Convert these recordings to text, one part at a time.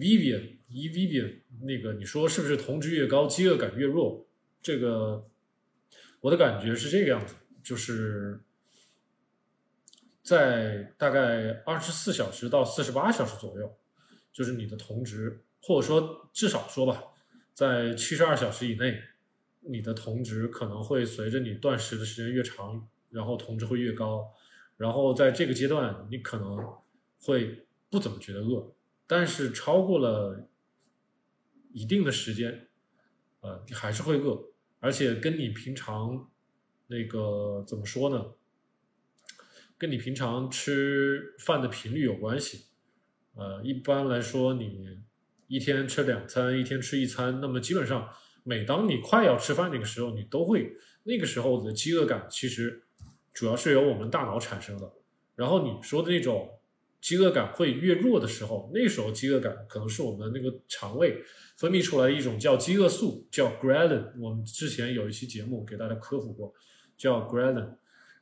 Vivian 一 Vivian 那个你说是不是酮值越高饥饿感越弱？这个我的感觉是这个样子，就是在大概二十四小时到四十八小时左右，就是你的酮值，或者说至少说吧，在七十二小时以内，你的酮值可能会随着你断食的时间越长，然后酮值会越高，然后在这个阶段你可能会不怎么觉得饿，但是超过了一定的时间，呃，你还是会饿，而且跟你平常那个怎么说呢？跟你平常吃饭的频率有关系。呃，一般来说，你一天吃两餐，一天吃一餐，那么基本上，每当你快要吃饭那个时候，你都会那个时候的饥饿感，其实主要是由我们大脑产生的。然后你说的那种饥饿感会越弱的时候，那时候饥饿感可能是我们那个肠胃分泌出来一种叫饥饿素，叫 ghrelin。我们之前有一期节目给大家科普过，叫 ghrelin，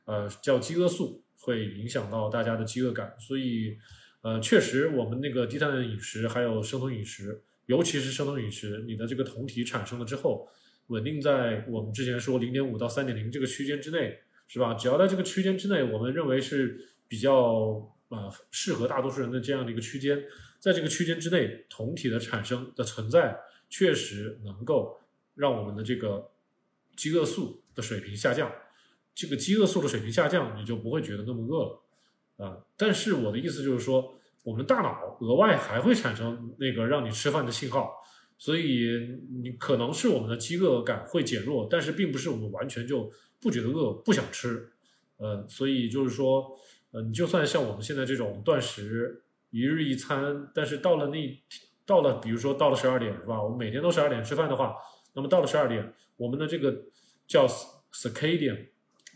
呃，叫饥饿素。会影响到大家的饥饿感，所以，呃，确实，我们那个低碳饮食还有生酮饮食，尤其是生酮饮食，你的这个酮体产生了之后，稳定在我们之前说零点五到三点零这个区间之内，是吧？只要在这个区间之内，我们认为是比较啊适合大多数人的这样的一个区间，在这个区间之内，酮体的产生的存在，确实能够让我们的这个饥饿素的水平下降。这个饥饿素的水平下降，你就不会觉得那么饿了，啊！但是我的意思就是说，我们大脑额外还会产生那个让你吃饭的信号，所以你可能是我们的饥饿感会减弱，但是并不是我们完全就不觉得饿、不想吃，呃，所以就是说，呃，你就算像我们现在这种断食一日一餐，但是到了那到了，比如说到了十二点是吧？我们每天都十二点吃饭的话，那么到了十二点，我们的这个叫 circadian。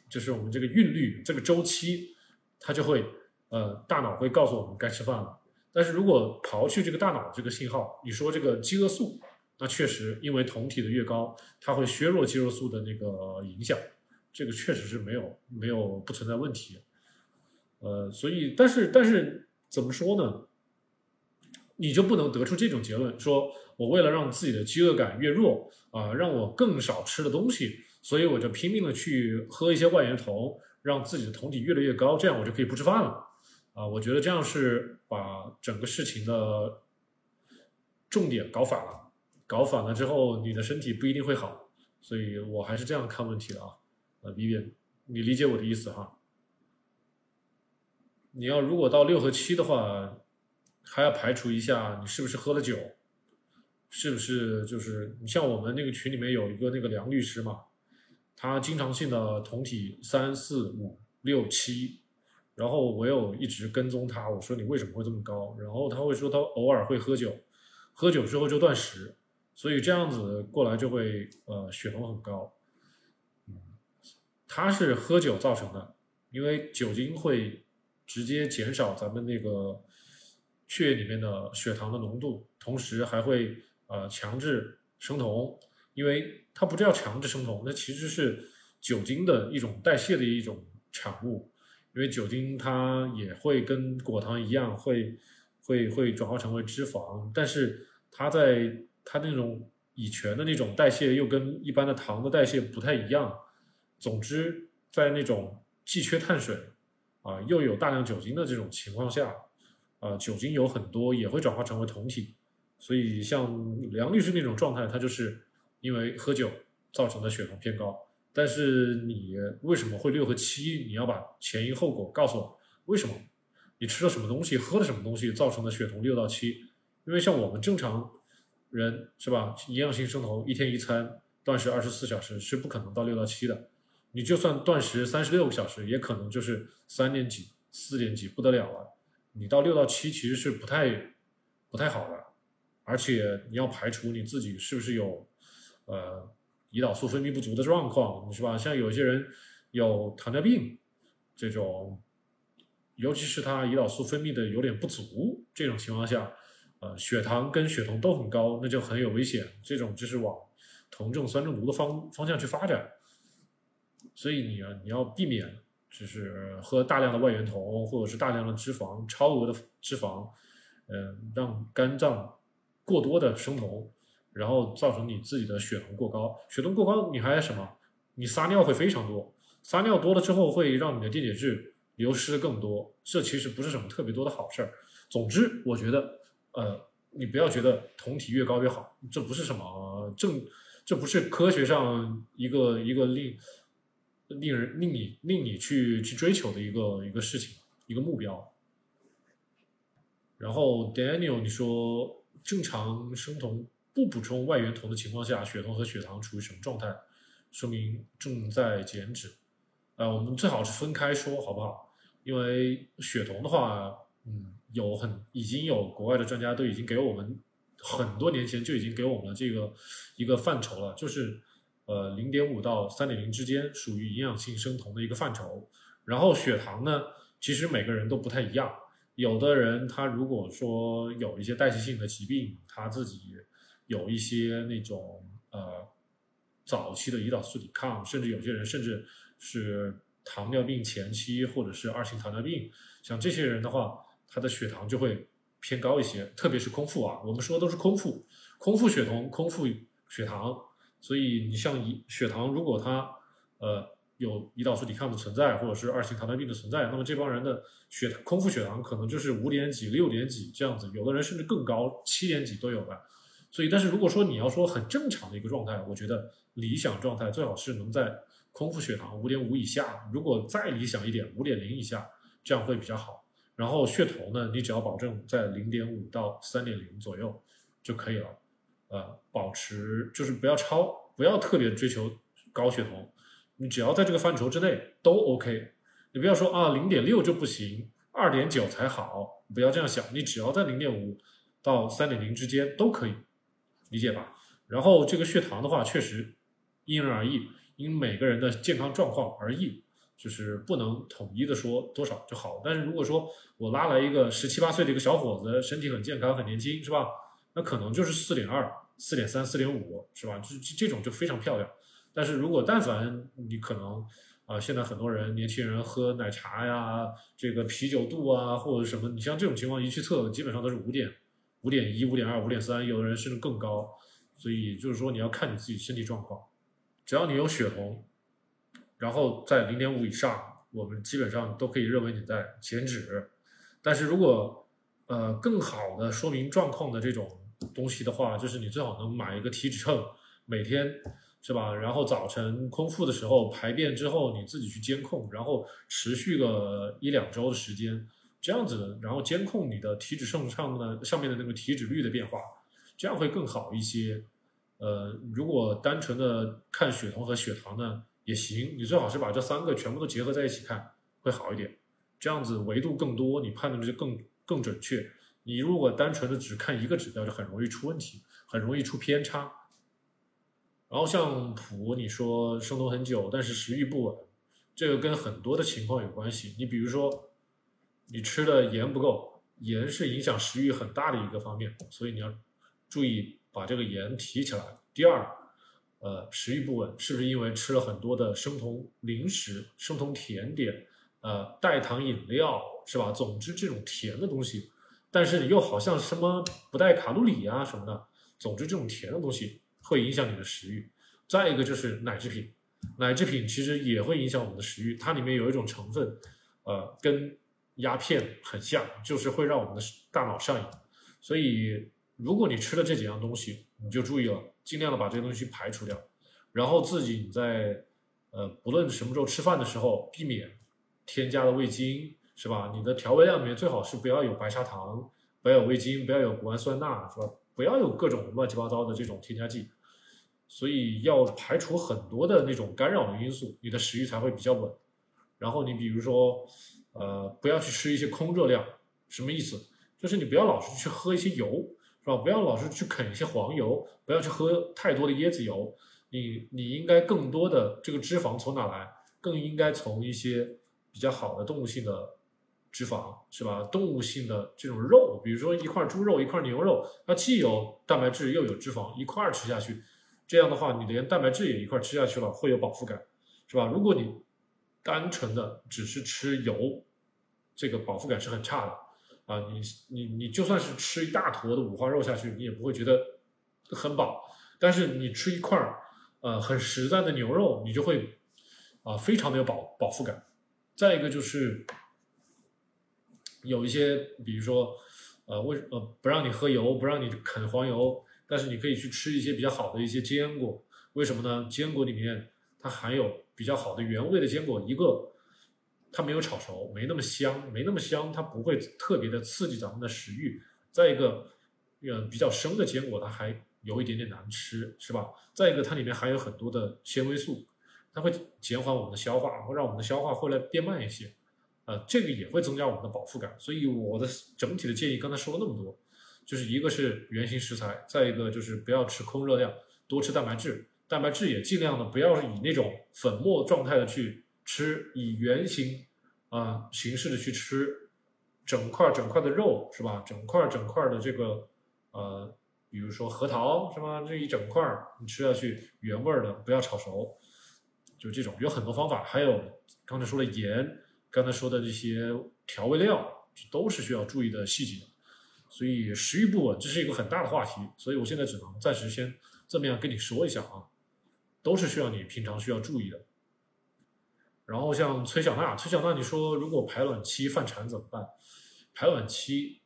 就是我们这个韵律这个周期，它就会呃，大脑会告诉我们该吃饭了。但是如果刨去这个大脑这个信号，你说这个饥饿素，那确实因为酮体的越高，它会削弱肌肉素的那个影响，这个确实是没有没有不存在问题。呃，所以但是但是怎么说呢？你就不能得出这种结论，说我为了让自己的饥饿感越弱啊，让我更少吃的东西。所以我就拼命的去喝一些外源酮，让自己的酮体越来越高，这样我就可以不吃饭了。啊，我觉得这样是把整个事情的重点搞反了，搞反了之后，你的身体不一定会好。所以我还是这样看问题的啊。呃李斌你理解我的意思哈？你要如果到六和七的话，还要排除一下你是不是喝了酒，是不是就是你像我们那个群里面有一个那个梁律师嘛。他经常性的酮体三四五六七，然后我有一直跟踪他，我说你为什么会这么高？然后他会说他偶尔会喝酒，喝酒之后就断食，所以这样子过来就会呃血酮很高。嗯，他是喝酒造成的，因为酒精会直接减少咱们那个血液里面的血糖的浓度，同时还会呃强制生酮。因为它不叫强制生酮，那其实是酒精的一种代谢的一种产物。因为酒精它也会跟果糖一样，会会会转化成为脂肪，但是它在它那种乙醛的那种代谢又跟一般的糖的代谢不太一样。总之，在那种既缺碳水啊又有大量酒精的这种情况下，啊酒精有很多也会转化成为酮体。所以像梁律师那种状态，他就是。因为喝酒造成的血糖偏高，但是你为什么会六和七？你要把前因后果告诉我。为什么？你吃了什么东西，喝了什么东西造成的血酮六到七？因为像我们正常人是吧，营养性生酮一天一餐，断食二十四小时是不可能到六到七的。你就算断食三十六个小时，也可能就是三点几、四点几，不得了了。你到六到七其实是不太不太好的，而且你要排除你自己是不是有。呃，胰岛素分泌不足的状况是吧？像有些人有糖尿病这种，尤其是他胰岛素分泌的有点不足这种情况下，呃，血糖跟血酮都很高，那就很有危险。这种就是往酮症酸中毒的方方向去发展。所以你你要避免，就是喝大量的外源酮或者是大量的脂肪、超额的脂肪，嗯，让肝脏过多的生酮，然后造成你自己的血酮过高。血酮过高，你还什么？你撒尿会非常多，撒尿多了之后会让你的电解质流失更多，这其实不是什么特别多的好事儿。总之，我觉得，呃，你不要觉得酮体越高越好，这不是什么正，这不是科学上一个一个令令人令你令你去去追求的一个一个事情，一个目标。然后 Daniel，你说正常生酮不补充外源酮的情况下，血酮和血糖处于什么状态？说明正在减脂。呃，我们最好是分开说，好不好？因为血酮的话，嗯，有很已经有国外的专家都已经给我们很多年前就已经给我们了这个一个范畴了，就是呃零点五到三点零之间属于营养性生酮的一个范畴。然后血糖呢，其实每个人都不太一样。有的人他如果说有一些代谢性的疾病，他自己有一些那种呃早期的胰岛素抵抗，甚至有些人甚至是糖尿病前期或者是二型糖尿病，像这些人的话，他的血糖就会偏高一些，特别是空腹啊，我们说都是空腹，空腹血酮、空腹血糖，所以你像胰血糖如果它呃。有胰岛素抵抗的存在，或者是二型糖尿病的存在，那么这帮人的血空腹血糖可能就是五点几、六点几这样子，有的人甚至更高，七点几都有的。所以，但是如果说你要说很正常的一个状态，我觉得理想状态最好是能在空腹血糖五点五以下，如果再理想一点，五点零以下，这样会比较好。然后血酮呢，你只要保证在零点五到三点零左右就可以了。呃，保持就是不要超，不要特别追求高血酮。你只要在这个范畴之内都 OK，你不要说啊零点六就不行，二点九才好，不要这样想。你只要在零点五到三点零之间都可以，理解吧？然后这个血糖的话，确实因人而异，因每个人的健康状况而异，就是不能统一的说多少就好。但是如果说我拉来一个十七八岁的一个小伙子，身体很健康很年轻，是吧？那可能就是四点二、四点三、四点五，是吧？就这种就非常漂亮。但是如果但凡你可能啊，现在很多人年轻人喝奶茶呀，这个啤酒肚啊或者什么，你像这种情况一去测，基本上都是五点、五点一、五点二、五点三，有的人甚至更高。所以就是说你要看你自己身体状况，只要你有血酮，然后在零点五以上，我们基本上都可以认为你在减脂。但是如果呃更好的说明状况的这种东西的话，就是你最好能买一个体脂秤，每天。是吧？然后早晨空腹的时候排便之后，你自己去监控，然后持续个一两周的时间，这样子，然后监控你的体脂秤上的上面的那个体脂率的变化，这样会更好一些。呃，如果单纯的看血酮和血糖呢，也行，你最好是把这三个全部都结合在一起看，会好一点。这样子维度更多，你判断就更更准确。你如果单纯的只看一个指标，就很容易出问题，很容易出偏差。然后像普，你说生酮很久，但是食欲不稳，这个跟很多的情况有关系。你比如说，你吃的盐不够，盐是影响食欲很大的一个方面，所以你要注意把这个盐提起来。第二，呃，食欲不稳是不是因为吃了很多的生酮零食、生酮甜点、呃代糖饮料，是吧？总之这种甜的东西，但是你又好像什么不带卡路里啊什么的，总之这种甜的东西。会影响你的食欲，再一个就是奶制品，奶制品其实也会影响我们的食欲，它里面有一种成分，呃，跟鸦片很像，就是会让我们的大脑上瘾。所以，如果你吃了这几样东西，你就注意了，尽量的把这些东西排除掉，然后自己你在呃，不论什么时候吃饭的时候，避免添加的味精，是吧？你的调味料里面最好是不要有白砂糖，不要有味精，不要有谷氨酸钠，是吧？不要有各种乱七八糟的这种添加剂，所以要排除很多的那种干扰的因素，你的食欲才会比较稳。然后你比如说，呃，不要去吃一些空热量，什么意思？就是你不要老是去喝一些油，是吧？不要老是去啃一些黄油，不要去喝太多的椰子油。你你应该更多的这个脂肪从哪来？更应该从一些比较好的动物性的。脂肪是吧？动物性的这种肉，比如说一块猪肉、一块牛肉，它既有蛋白质又有脂肪，一块吃下去，这样的话，你连蛋白质也一块吃下去了，会有饱腹感，是吧？如果你单纯的只是吃油，这个饱腹感是很差的。啊，你你你就算是吃一大坨的五花肉下去，你也不会觉得很饱。但是你吃一块儿呃很实在的牛肉，你就会啊非常的有饱饱腹感。再一个就是有一些，比如说呃为呃不让你喝油，不让你啃黄油，但是你可以去吃一些比较好的一些坚果。为什么呢？坚果里面它含有比较好的原味的坚果，一个它没有炒熟，没那么香，没那么香，它不会特别的刺激咱们的食欲。再一个，呃，比较生的坚果它还有一点点难吃，是吧？再一个，它里面含有很多的纤维素，它会减缓我们的消化，会让我们的消化会来变慢一些，呃，这个也会增加我们的饱腹感。所以我的整体的建议，刚才说了那么多，就是一个是原型食材，再一个就是不要吃空热量，多吃蛋白质。蛋白质也尽量的不要以那种粉末状态的去吃，以圆形啊形式的去吃整块整块的肉是吧？整块整块的这个呃，比如说核桃是吧？这一整块你吃下去原味的，不要炒熟，就这种有很多方法。还有刚才说的盐，刚才说的这些调味料，都是需要注意的细节。所以食欲不稳这是一个很大的话题，所以我现在只能暂时先这么样跟你说一下啊。都是需要你平常需要注意的。然后像崔小娜，崔小娜，你说如果排卵期犯馋怎么办？排卵期，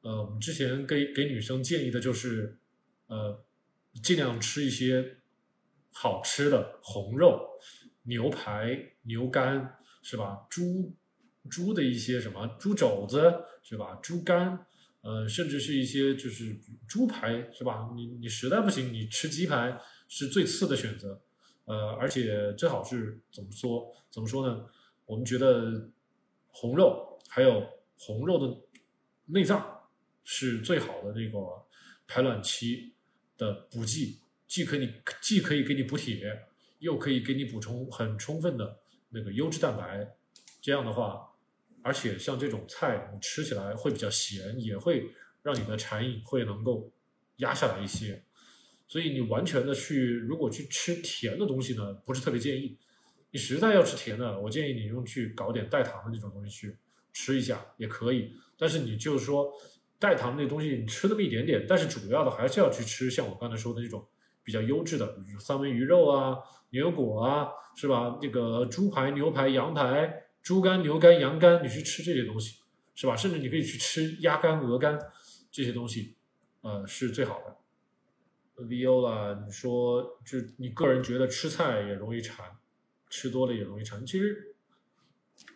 呃，我们之前给给女生建议的就是，呃，尽量吃一些好吃的红肉，牛排、牛肝是吧？猪猪的一些什么猪肘子是吧？猪肝，呃，甚至是一些就是猪排是吧？你你实在不行，你吃鸡排。是最次的选择，呃，而且最好是怎么说？怎么说呢？我们觉得红肉还有红肉的内脏是最好的那个排卵期的补剂，既可以既可以给你补铁，又可以给你补充很充分的那个优质蛋白。这样的话，而且像这种菜，你吃起来会比较咸，也会让你的馋瘾会能够压下来一些。所以你完全的去，如果去吃甜的东西呢，不是特别建议。你实在要吃甜的，我建议你用去搞点代糖的那种东西去吃一下也可以。但是你就是说代糖那东西，你吃那么一点点，但是主要的还是要去吃像我刚才说的那种比较优质的比如三文鱼肉啊、牛油果啊，是吧？那个猪排、牛排、羊排、猪肝、牛肝、羊肝，你去吃这些东西，是吧？甚至你可以去吃鸭肝、鹅肝这些东西，呃，是最好的。Viola，你说就你个人觉得吃菜也容易馋，吃多了也容易馋。其实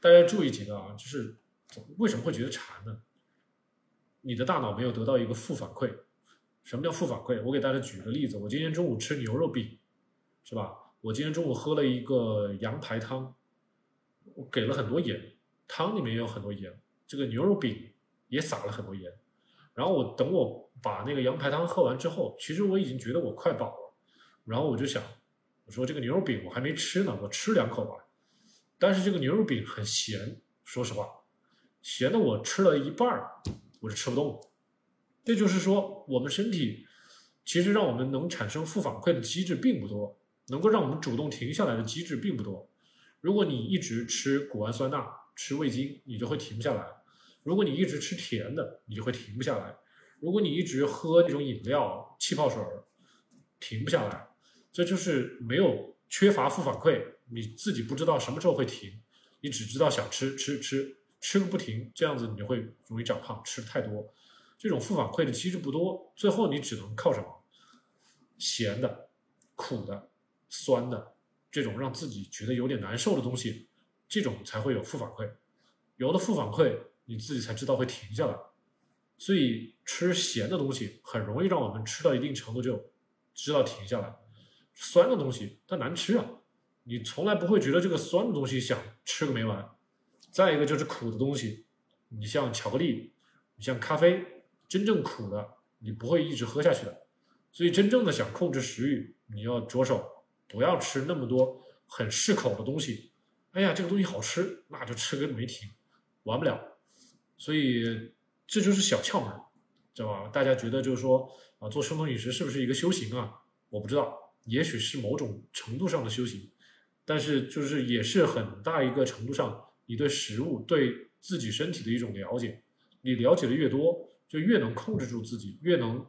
大家注意几个啊，就是为什么会觉得馋呢？你的大脑没有得到一个负反馈。什么叫负反馈？我给大家举个例子，我今天中午吃牛肉饼，是吧？我今天中午喝了一个羊排汤，我给了很多盐，汤里面也有很多盐，这个牛肉饼也撒了很多盐。然后我等我把那个羊排汤喝完之后，其实我已经觉得我快饱了。然后我就想，我说这个牛肉饼我还没吃呢，我吃两口吧。但是这个牛肉饼很咸，说实话，咸的我吃了一半儿，我就吃不动了。这就是说，我们身体其实让我们能产生负反馈的机制并不多，能够让我们主动停下来的机制并不多。如果你一直吃谷氨酸钠、吃味精，你就会停不下来。如果你一直吃甜的，你就会停不下来；如果你一直喝那种饮料、气泡水，停不下来。这就是没有缺乏负反馈，你自己不知道什么时候会停，你只知道想吃吃吃吃个不停，这样子你就会容易长胖。吃的太多，这种负反馈的机制不多，最后你只能靠什么？咸的、苦的、酸的这种让自己觉得有点难受的东西，这种才会有负反馈。有了负反馈。你自己才知道会停下来，所以吃咸的东西很容易让我们吃到一定程度就知道停下来。酸的东西它难吃啊，你从来不会觉得这个酸的东西想吃个没完。再一个就是苦的东西，你像巧克力，你像咖啡，真正苦的你不会一直喝下去的。所以真正的想控制食欲，你要着手不要吃那么多很适口的东西。哎呀，这个东西好吃，那就吃个没停，完不了。所以这就是小窍门，知道吧？大家觉得就是说啊，做生酮饮食是不是一个修行啊？我不知道，也许是某种程度上的修行，但是就是也是很大一个程度上，你对食物、对自己身体的一种了解，你了解的越多，就越能控制住自己，越能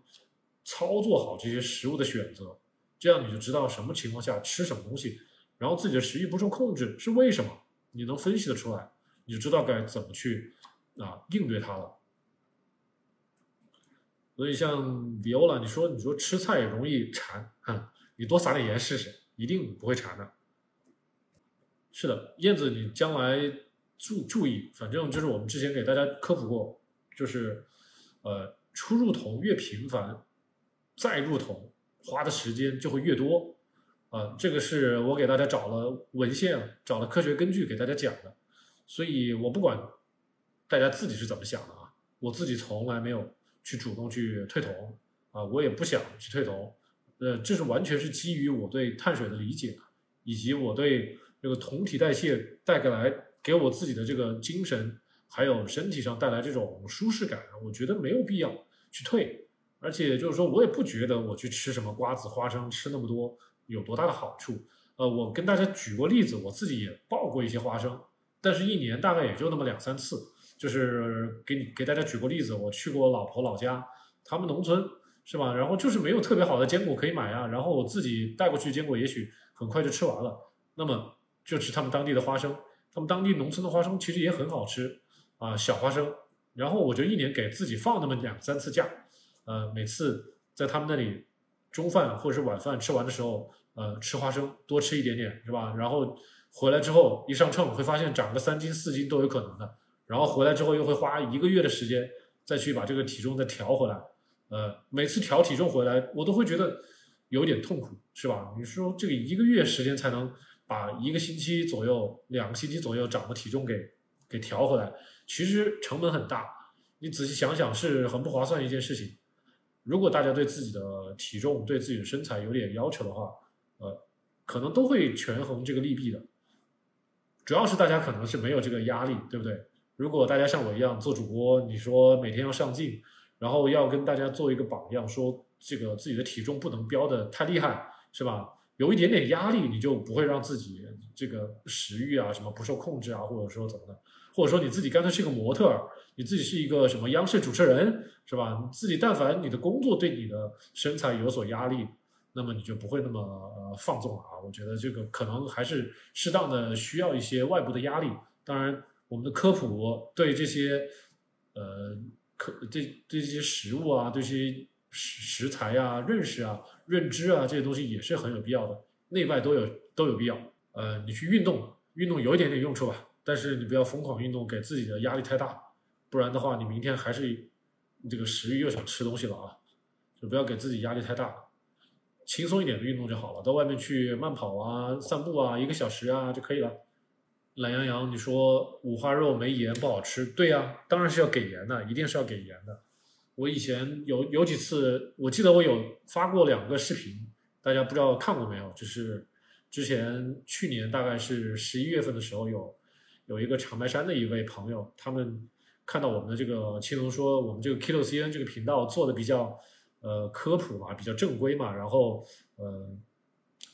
操作好这些食物的选择。这样你就知道什么情况下吃什么东西，然后自己的食欲不受控制是为什么，你能分析的出来，你就知道该怎么去啊应对它了。所以像 Viola，你说你说吃菜容易馋，哈，你多撒点盐试试，一定不会馋的。是的，燕子，你将来注注意，反正就是我们之前给大家科普过，就是呃出入桶越频繁，再入桶花的时间就会越多，啊，这个是我给大家找了文献，找了科学根据给大家讲的，所以我不管大家自己是怎么想的啊，我自己从来没有去主动去退酮啊，我也不想去退酮，呃，这是完全是基于我对碳水的理解，以及我对。这个酮体代谢带给来给我自己的这个精神还有身体上带来这种舒适感，我觉得没有必要去退，而且就是说我也不觉得我去吃什么瓜子、花生吃那么多有多大的好处。呃，我跟大家举过例子，我自己也爆过一些花生，但是一年大概也就那么两三次。就是给你给大家举过例子，我去过我老婆老家，他们农村是吧？然后就是没有特别好的坚果可以买啊，然后我自己带过去坚果，也许很快就吃完了。那么就吃他们当地的花生，他们当地农村的花生其实也很好吃啊，小花生。然后我就一年给自己放那么两三次假，呃，每次在他们那里中饭或者是晚饭吃完的时候，呃，吃花生多吃一点点是吧？然后回来之后一上秤会发现长个三斤四斤都有可能的。然后回来之后又会花一个月的时间再去把这个体重再调回来，呃，每次调体重回来我都会觉得有点痛苦是吧？你说这个一个月时间才能。把一个星期左右、两个星期左右长的体重给给调回来，其实成本很大。你仔细想想，是很不划算一件事情。如果大家对自己的体重、对自己的身材有点要求的话，呃，可能都会权衡这个利弊的。主要是大家可能是没有这个压力，对不对？如果大家像我一样做主播，你说每天要上镜，然后要跟大家做一个榜样，说这个自己的体重不能飙的太厉害，是吧？有一点点压力，你就不会让自己这个食欲啊什么不受控制啊，或者说怎么的，或者说你自己干脆是个模特，你自己是一个什么央视主持人，是吧？你自己但凡你的工作对你的身材有所压力，那么你就不会那么呃放纵了啊。我觉得这个可能还是适当的需要一些外部的压力。当然，我们的科普对这些呃科对对这些食物啊，对这些食食材啊，认识啊。认知啊，这些东西也是很有必要的，内外都有都有必要。呃，你去运动，运动有一点点用处吧，但是你不要疯狂运动，给自己的压力太大，不然的话，你明天还是这个食欲又想吃东西了啊！就不要给自己压力太大，轻松一点的运动就好了，到外面去慢跑啊、散步啊，一个小时啊就可以了。懒羊羊，你说五花肉没盐不好吃？对呀，当然是要给盐的，一定是要给盐的。我以前有有几次，我记得我有发过两个视频，大家不知道看过没有？就是之前去年大概是十一月份的时候，有有一个长白山的一位朋友，他们看到我们的这个青龙说我们这个 Kilo C N 这个频道做的比较呃科普嘛，比较正规嘛，然后呃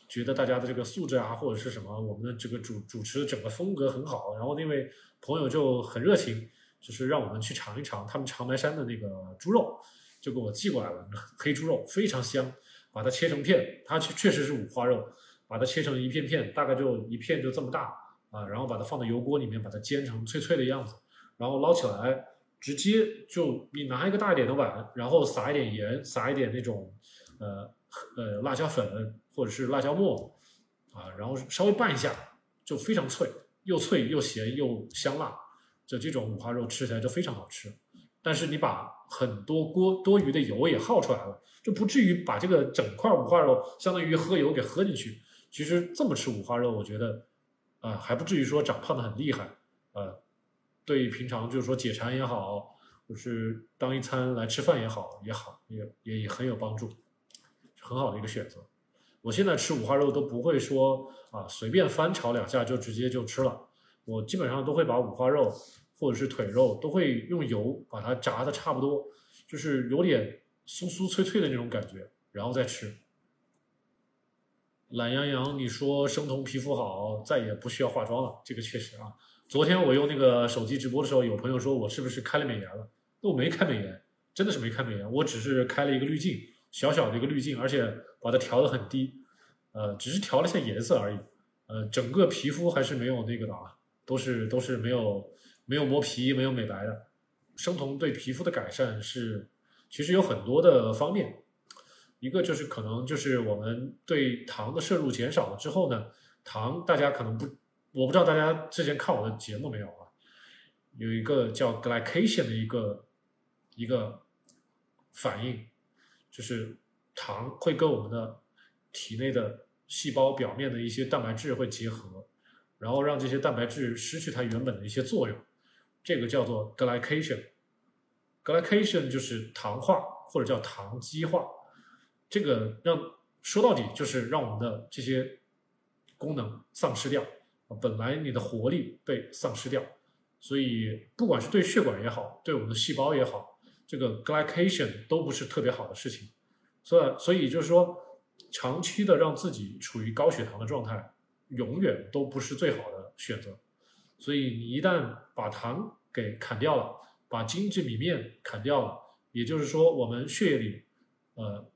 觉得大家的这个素质啊或者是什么，我们的这个主主持的整个风格很好，然后那位朋友就很热情。就是让我们去尝一尝他们长白山的那个猪肉，就给我寄过来了，黑猪肉非常香，把它切成片，它确确实是五花肉，把它切成一片片，大概就一片就这么大啊，然后把它放到油锅里面，把它煎成脆脆的样子，然后捞起来，直接就你拿一个大一点的碗，然后撒一点盐，撒一点那种呃呃辣椒粉或者是辣椒末啊，然后稍微拌一下，就非常脆，又脆又咸又香辣。就这种五花肉吃起来就非常好吃，但是你把很多锅多余的油也耗出来了，就不至于把这个整块五花肉相当于喝油给喝进去。其实这么吃五花肉，我觉得，啊，还不至于说长胖的很厉害，呃，对平常就是说解馋也好，就是当一餐来吃饭也好，也好，也也也很有帮助，很好的一个选择。我现在吃五花肉都不会说啊，随便翻炒两下就直接就吃了。我基本上都会把五花肉或者是腿肉都会用油把它炸的差不多，就是有点酥酥脆脆的那种感觉，然后再吃。懒洋洋，你说生酮皮肤好，再也不需要化妆了，这个确实啊。昨天我用那个手机直播的时候，有朋友说我是不是开了美颜了？那我没开美颜，真的是没开美颜，我只是开了一个滤镜，小小的一个滤镜，而且把它调的很低，呃，只是调了下颜色而已，呃，整个皮肤还是没有那个的啊，都是都是没有没有磨皮，没有美白的。生酮对皮肤的改善是其实有很多的方面，一个就是可能就是我们对糖的摄入减少了之后呢，糖大家可能不，我不知道大家之前看我的节目没有啊？有一个叫 glycation 的一个一个反应，就是糖会跟我们的体内的细胞表面的一些蛋白质会结合，然后让这些蛋白质失去它原本的一些作用，这个叫做 glycation。glycation 就是糖化或者叫糖基化，这个让说到底就是让我们的这些功能丧失掉，本来你的活力被丧失掉。所以，不管是对血管也好，对我们的细胞也好，这个 glycation 都不是特别好的事情。所以，所以就是说，长期的让自己处于高血糖的状态，永远都不是最好的选择。所以，你一旦把糖给砍掉了，把精制米面砍掉了，也就是说，我们血液里，呃，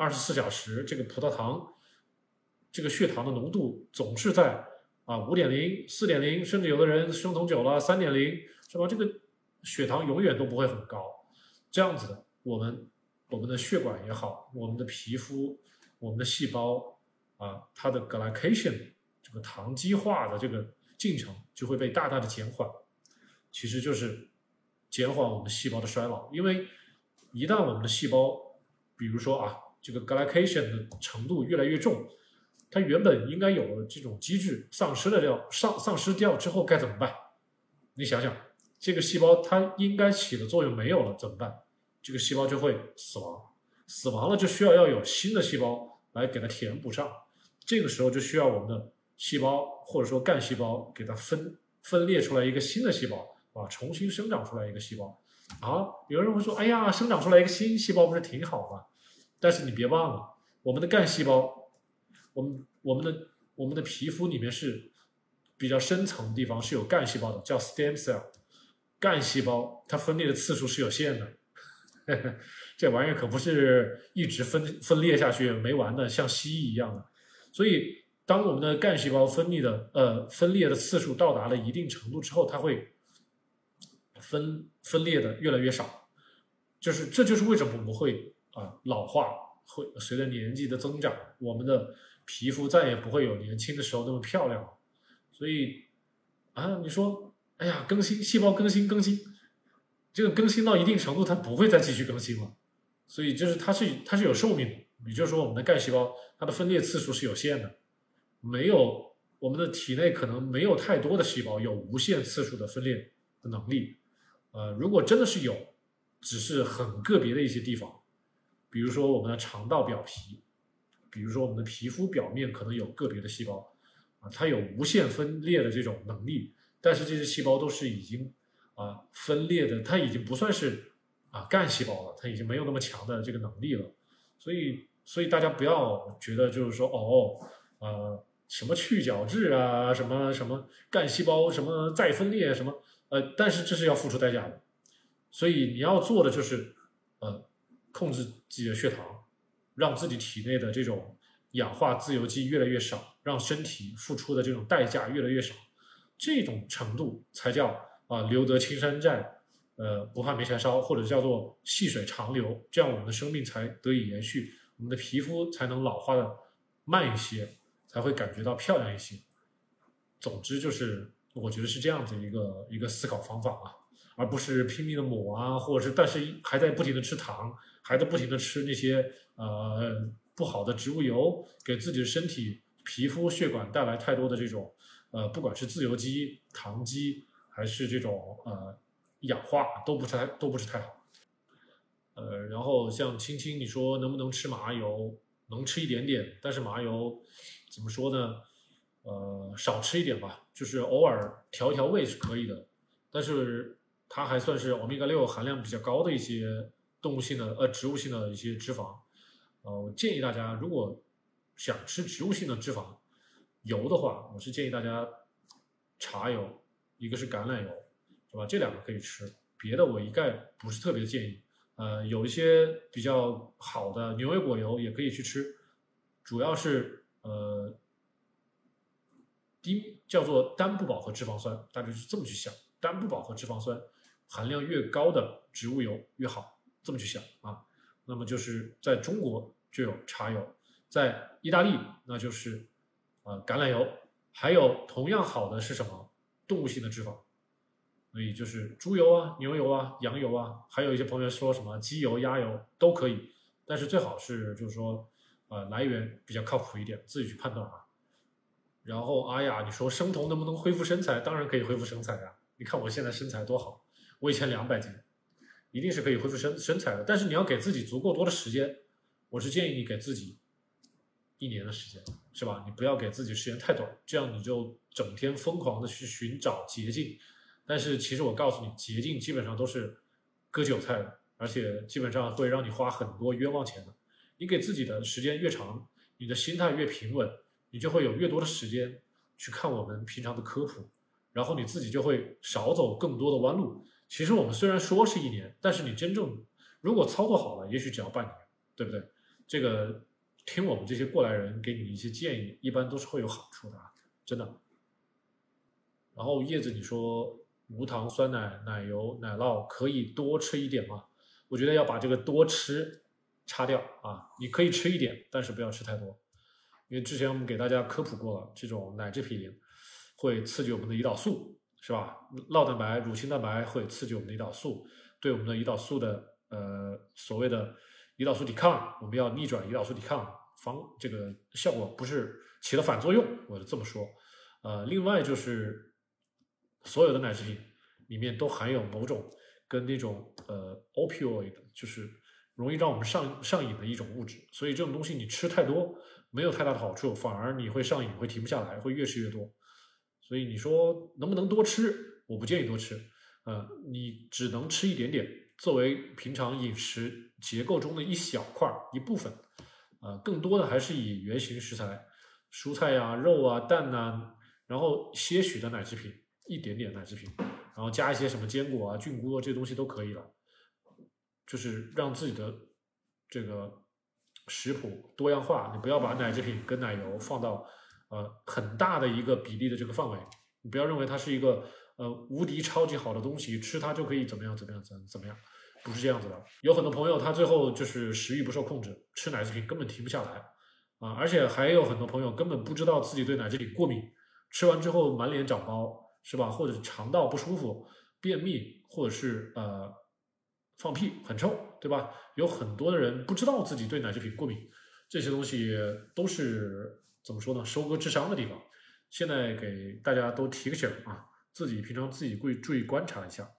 二十四小时这个葡萄糖，这个血糖的浓度总是在。啊，五点零、四点零，甚至有的人生酮久了，三点零，是吧？这个血糖永远都不会很高。这样子的，我们我们的血管也好，我们的皮肤、我们的细胞啊，它的 glycation 这个糖基化的这个进程就会被大大的减缓。其实就是减缓我们细胞的衰老，因为一旦我们的细胞，比如说啊，这个 glycation 的程度越来越重。它原本应该有的这种机制丧失了掉，丧丧失掉之后该怎么办？你想想，这个细胞它应该起的作用没有了怎么办？这个细胞就会死亡，死亡了就需要要有新的细胞来给它填补上。这个时候就需要我们的细胞或者说干细胞给它分分裂出来一个新的细胞啊，重新生长出来一个细胞。啊，有人会说，哎呀，生长出来一个新细胞不是挺好吗？但是你别忘了，我们的干细胞。我们我们的我们的皮肤里面是比较深层的地方是有干细胞的，叫 stem cell。干细胞它分裂的次数是有限的，这玩意儿可不是一直分分裂下去没完的，像蜥蜴一样的。所以，当我们的干细胞分泌的呃分裂的次数到达了一定程度之后，它会分分裂的越来越少。就是这就是为什么我们会啊老化，会随着年纪的增长，我们的。皮肤再也不会有年轻的时候那么漂亮了，所以啊，你说，哎呀，更新细胞更新更新，这个更新到一定程度，它不会再继续更新了，所以就是它是它是有寿命的，也就是说，我们的干细胞它的分裂次数是有限的，没有我们的体内可能没有太多的细胞有无限次数的分裂的能力，呃，如果真的是有，只是很个别的一些地方，比如说我们的肠道表皮。比如说，我们的皮肤表面可能有个别的细胞，啊，它有无限分裂的这种能力，但是这些细胞都是已经啊分裂的，它已经不算是啊干细胞了，它已经没有那么强的这个能力了。所以，所以大家不要觉得就是说哦，呃，什么去角质啊，什么什么干细胞什么再分裂什么，呃，但是这是要付出代价的。所以你要做的就是呃控制自己的血糖。让自己体内的这种氧化自由基越来越少，让身体付出的这种代价越来越少，这种程度才叫啊留得青山在，呃不怕没柴烧，或者叫做细水长流，这样我们的生命才得以延续，我们的皮肤才能老化的慢一些，才会感觉到漂亮一些。总之就是，我觉得是这样子一个一个思考方法啊，而不是拼命的抹啊，或者是但是还在不停的吃糖。还在不停的吃那些呃不好的植物油，给自己的身体、皮肤、血管带来太多的这种呃，不管是自由基、糖基，还是这种呃氧化，都不是太都不是太好。呃，然后像青青，你说能不能吃麻油？能吃一点点，但是麻油怎么说呢？呃，少吃一点吧，就是偶尔调一调味是可以的。但是它还算是欧米伽六含量比较高的一些。动物性的呃植物性的一些脂肪，呃，我建议大家如果想吃植物性的脂肪油的话，我是建议大家茶油，一个是橄榄油，是吧？这两个可以吃。别的我一概不是特别建议。呃，有一些比较好的牛油果油也可以去吃，主要是呃低叫做单不饱和脂肪酸，大家是这么去想，单不饱和脂肪酸含量越高的植物油越好，这么去想啊。那么就是在中国就有茶油，在意大利那就是呃橄榄油，还有同样好的是什么？动物性的脂肪，所以就是猪油啊、牛油啊、羊油啊，还有一些朋友说什么鸡油、鸭油都可以，但是最好是就是说呃来源比较靠谱一点，自己去判断啊。然后，哎呀，你说生酮能不能恢复身材？当然可以恢复身材呀！你看我现在身材多好，我以前两百斤，一定是可以恢复身身材的。但是你要给自己足够多的时间，我是建议你给自己一年的时间，是吧？你不要给自己时间太短，这样你就整天疯狂的去寻找捷径。但是其实我告诉你，捷径基本上都是割韭菜的，而且基本上会让你花很多冤枉钱的。你给自己的时间越长，你的心态越平稳。你就会有越多的时间去看我们平常的科普，然后你自己就会少走更多的弯路。其实我们虽然说是一年，但是你真正如果操作好了，也许只要半年，对不对？这个听我们这些过来人给你一些建议，一般都是会有好处的啊，真的。然后叶子，你说无糖酸奶、奶油、奶酪可以多吃一点吗？我觉得要把这个多吃擦掉啊，你可以吃一点，但是不要吃太多。因为之前我们给大家科普过了，这种奶制品会刺激我们的胰岛素，是吧？酪蛋白、乳清蛋白会刺激我们的胰岛素，对我们的胰岛素的呃所谓的胰岛素抵抗，我们要逆转胰岛素抵抗，防这个效果不是起了反作用，我就这么说。呃，另外就是所有的奶制品里面都含有某种跟那种呃 opioid，就是容易让我们上上瘾的一种物质，所以这种东西你吃太多。没有太大的好处，反而你会上瘾，会停不下来，会越吃越多。所以你说能不能多吃？我不建议多吃，呃，你只能吃一点点，作为平常饮食结构中的一小块一部分。呃，更多的还是以原型食材，蔬菜呀、肉啊、蛋呐，然后些许的奶制品，一点点奶制品，然后加一些什么坚果啊、菌菇啊这些东西都可以了，就是让自己的这个。食谱多样化，你不要把奶制品跟奶油放到呃很大的一个比例的这个范围，你不要认为它是一个呃无敌超级好的东西，吃它就可以怎么样怎么样怎怎么样，不是这样子的。有很多朋友他最后就是食欲不受控制，吃奶制品根本停不下来啊，而且还有很多朋友根本不知道自己对奶制品过敏，吃完之后满脸长包是吧？或者肠道不舒服、便秘，或者是呃。放屁很臭，对吧？有很多的人不知道自己对奶制品过敏，这些东西都是怎么说呢？收割智商的地方。现在给大家都提个醒啊，自己平常自己注注意观察一下。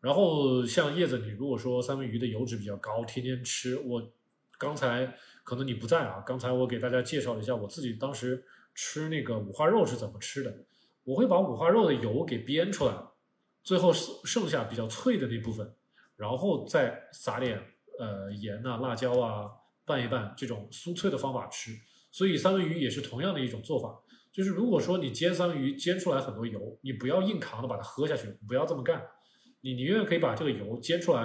然后像叶子，你如果说三文鱼的油脂比较高，天天吃，我刚才可能你不在啊，刚才我给大家介绍了一下我自己当时吃那个五花肉是怎么吃的。我会把五花肉的油给煸出来，最后剩剩下比较脆的那部分。然后再撒点呃盐呐、辣椒啊，拌一拌，这种酥脆的方法吃。所以三文鱼也是同样的一种做法，就是如果说你煎三文鱼煎出来很多油，你不要硬扛着把它喝下去，不要这么干。你宁愿可以把这个油煎出来，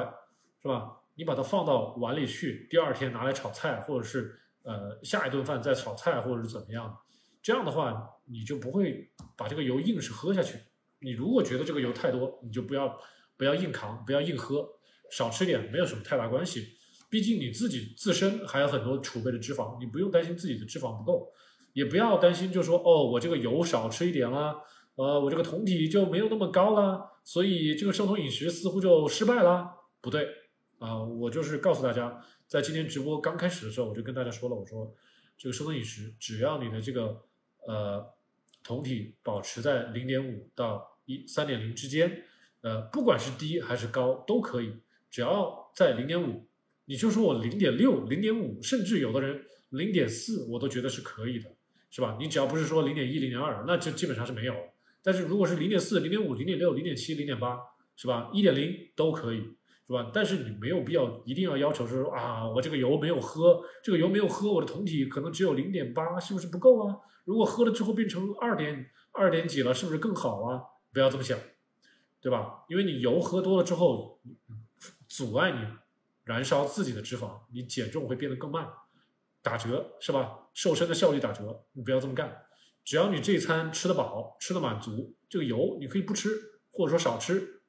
是吧？你把它放到碗里去，第二天拿来炒菜，或者是呃下一顿饭再炒菜，或者是怎么样。这样的话，你就不会把这个油硬是喝下去。你如果觉得这个油太多，你就不要不要硬扛，不要硬喝。少吃点没有什么太大关系，毕竟你自己自身还有很多储备的脂肪，你不用担心自己的脂肪不够，也不要担心就说哦，我这个油少吃一点啦，呃，我这个酮体就没有那么高啦，所以这个生酮饮食似乎就失败啦。不对啊，我就是告诉大家，在今天直播刚开始的时候，我就跟大家说了，我说这个生酮饮食，只要你的这个呃酮体保持在零点五到一三点零之间，呃，不管是低还是高都可以。只要在零点五，你就说我零点六、零点五，甚至有的人零点四，我都觉得是可以的，是吧？你只要不是说零点一、零点二，那就基本上是没有。但是如果是零点四、零点五、零点六、零点七、零点八，是吧？一点零都可以，是吧？但是你没有必要一定要要求说啊，我这个油没有喝，这个油没有喝，我的酮体可能只有零点八，是不是不够啊？如果喝了之后变成二点二点几了，是不是更好啊？不要这么想。对吧？因为你油喝多了之后，阻碍你燃烧自己的脂肪，你减重会变得更慢，打折是吧？瘦身的效率打折，你不要这么干。只要你这餐吃得饱，吃得满足，这个油你可以不吃，或者说少吃，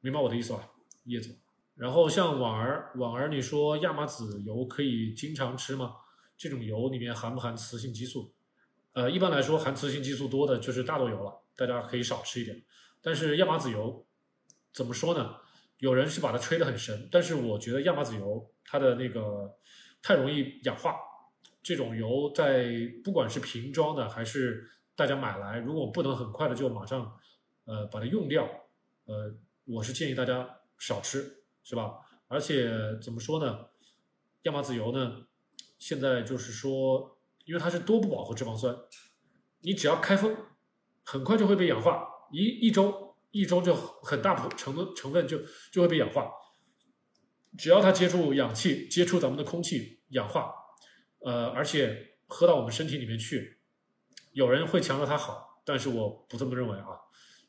明白我的意思吧？叶子。然后像婉儿，婉儿，你说亚麻籽油可以经常吃吗？这种油里面含不含雌性激素？呃，一般来说含雌性激素多的就是大豆油了，大家可以少吃一点。但是亚麻籽油怎么说呢？有人是把它吹得很神，但是我觉得亚麻籽油它的那个太容易氧化。这种油在不管是瓶装的还是大家买来，如果不能很快的就马上呃把它用掉，呃，我是建议大家少吃，是吧？而且怎么说呢？亚麻籽油呢，现在就是说，因为它是多不饱和脂肪酸，你只要开封，很快就会被氧化，一一周一周就很大部成成分就就会被氧化，只要它接触氧气，接触咱们的空气，氧化。呃，而且喝到我们身体里面去，有人会强调它好，但是我不这么认为啊。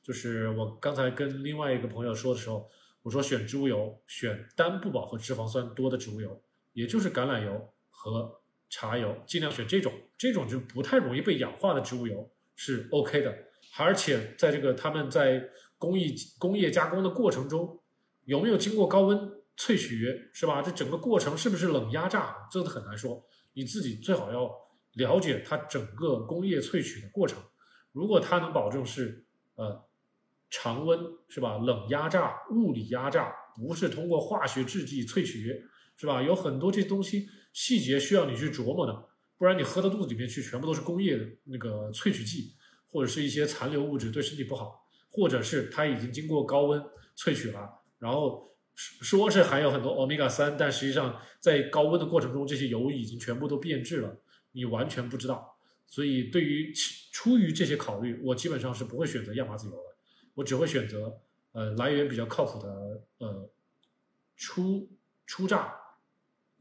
就是我刚才跟另外一个朋友说的时候，我说选植物油，选单不饱和脂肪酸多的植物油，也就是橄榄油和茶油，尽量选这种，这种就不太容易被氧化的植物油是 OK 的。而且在这个他们在工艺工业加工的过程中，有没有经过高温萃取，是吧？这整个过程是不是冷压榨，这都很难说。你自己最好要了解它整个工业萃取的过程，如果它能保证是呃常温是吧，冷压榨、物理压榨，不是通过化学制剂萃取是吧？有很多这东西细节需要你去琢磨的，不然你喝到肚子里面去全部都是工业那个萃取剂，或者是一些残留物质，对身体不好，或者是它已经经过高温萃取了，然后。说是含有很多欧米伽三，但实际上在高温的过程中，这些油已经全部都变质了，你完全不知道。所以，对于出于这些考虑，我基本上是不会选择亚麻籽油的，我只会选择呃来源比较靠谱的呃初初榨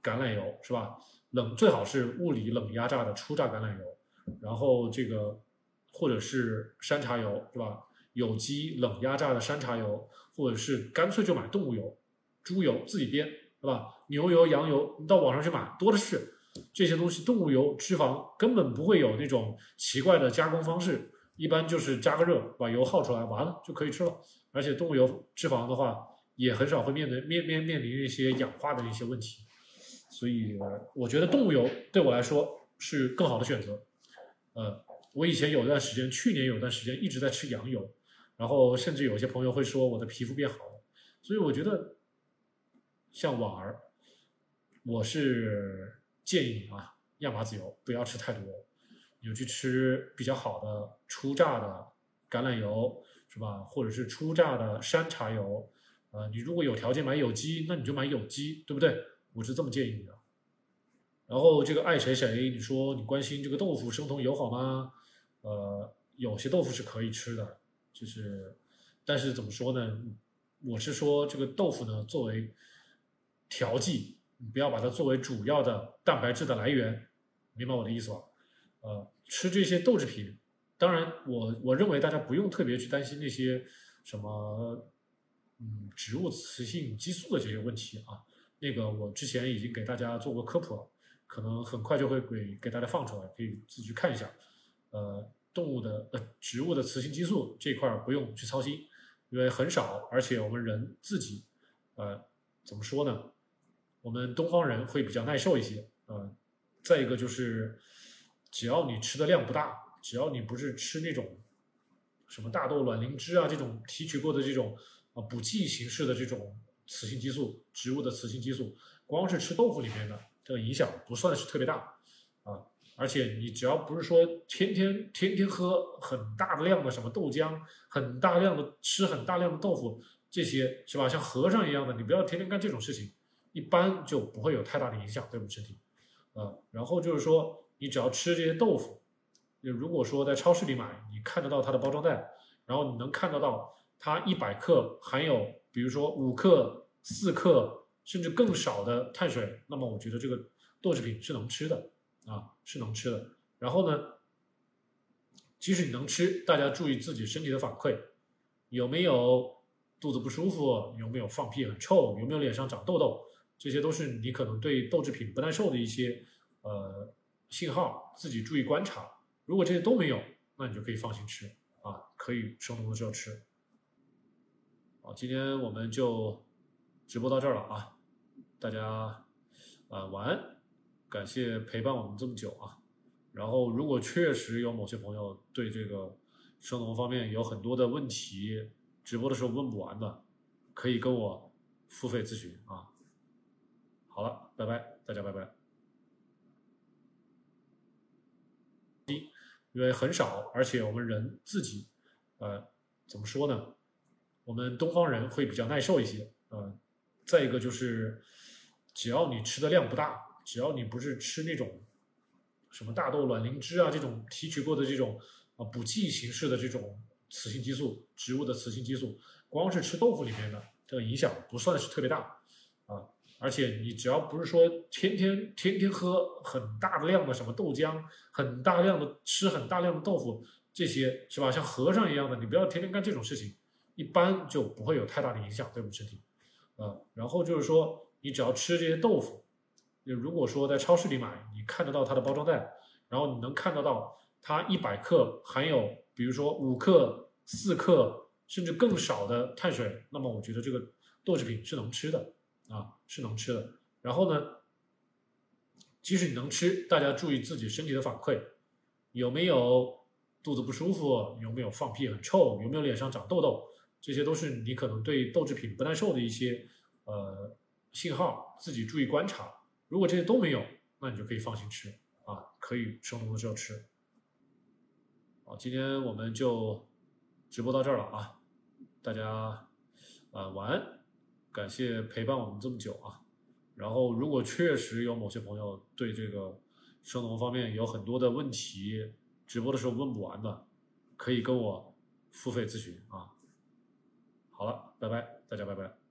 橄榄油，是吧？冷最好是物理冷压榨的初榨橄榄油，然后这个或者是山茶油，是吧？有机冷压榨的山茶油，或者是干脆就买动物油。猪油自己煸，是吧？牛油、羊油，你到网上去买，多的是。这些东西，动物油脂肪根本不会有那种奇怪的加工方式，一般就是加个热，把油耗出来，完了就可以吃了。而且动物油脂肪的话，也很少会面对面面面临一些氧化的一些问题。所以，我觉得动物油对我来说是更好的选择。呃，我以前有段时间，去年有段时间一直在吃羊油，然后甚至有些朋友会说我的皮肤变好了。所以我觉得。像婉儿，我是建议你啊，亚麻籽油不要吃太多，你就去吃比较好的初榨的橄榄油，是吧？或者是初榨的山茶油，呃，你如果有条件买有机，那你就买有机，对不对？我是这么建议你的。然后这个爱谁谁，你说你关心这个豆腐生酮油好吗？呃，有些豆腐是可以吃的，就是，但是怎么说呢？我是说这个豆腐呢，作为调剂，不要把它作为主要的蛋白质的来源，明白我的意思吧？呃，吃这些豆制品，当然，我我认为大家不用特别去担心那些什么，嗯，植物雌性激素的这些问题啊。那个我之前已经给大家做过科普了，可能很快就会给给大家放出来，可以自己去看一下。呃，动物的呃植物的雌性激素这块不用去操心，因为很少，而且我们人自己，呃，怎么说呢？我们东方人会比较耐受一些，呃，再一个就是，只要你吃的量不大，只要你不是吃那种什么大豆卵磷脂啊这种提取过的这种啊补剂形式的这种雌性激素，植物的雌性激素，光是吃豆腐里面的这个影响不算是特别大，而且你只要不是说天天天天喝很大量的什么豆浆，很大量的吃很大量的豆腐，这些是吧？像和尚一样的，你不要天天干这种事情。一般就不会有太大的影响对我们身体，呃，然后就是说，你只要吃这些豆腐，如果说在超市里买，你看得到它的包装袋，然后你能看得到它一百克含有，比如说五克、四克甚至更少的碳水，那么我觉得这个豆制品是能吃的，啊，是能吃的。然后呢，即使你能吃，大家注意自己身体的反馈，有没有肚子不舒服，有没有放屁很臭，有没有脸上长痘痘，这些都是你可能对豆制品不耐受的一些呃信号，自己注意观察。如果这些都没有，那你就可以放心吃啊，可以生酮的时候吃。好，今天我们就直播到这儿了啊，大家啊晚安，感谢陪伴我们这么久啊。然后，如果确实有某些朋友对这个生酮方面有很多的问题，直播的时候问不完的，可以跟我付费咨询啊。好了，拜拜，大家拜拜。因为很少，而且我们人自己，呃，怎么说呢？我们东方人会比较耐受一些，嗯。再一个就是，只要你吃的量不大，只要你不是吃那种。什么大豆卵磷脂啊，这种提取过的这种啊补剂形式的这种雌性激素，植物的雌性激素，光是吃豆腐里面的这个影响不算是特别大啊。而且你只要不是说天天天天喝很大量的什么豆浆，很大量的吃很大量的豆腐，这些是吧？像和尚一样的，你不要天天干这种事情，一般就不会有太大的影响对我们身体啊。然后就是说，你只要吃这些豆腐。如果说在超市里买，你看得到它的包装袋，然后你能看得到它一百克含有，比如说五克、四克甚至更少的碳水，那么我觉得这个豆制品是能吃的啊，是能吃的。然后呢，即使你能吃，大家注意自己身体的反馈，有没有肚子不舒服，有没有放屁很臭，有没有脸上长痘痘，这些都是你可能对豆制品不耐受的一些呃信号，自己注意观察。如果这些都没有，那你就可以放心吃啊，可以生酮的时候吃。好，今天我们就直播到这儿了啊，大家啊晚安，感谢陪伴我们这么久啊。然后，如果确实有某些朋友对这个生酮方面有很多的问题，直播的时候问不完的，可以跟我付费咨询啊。好了，拜拜，大家拜拜。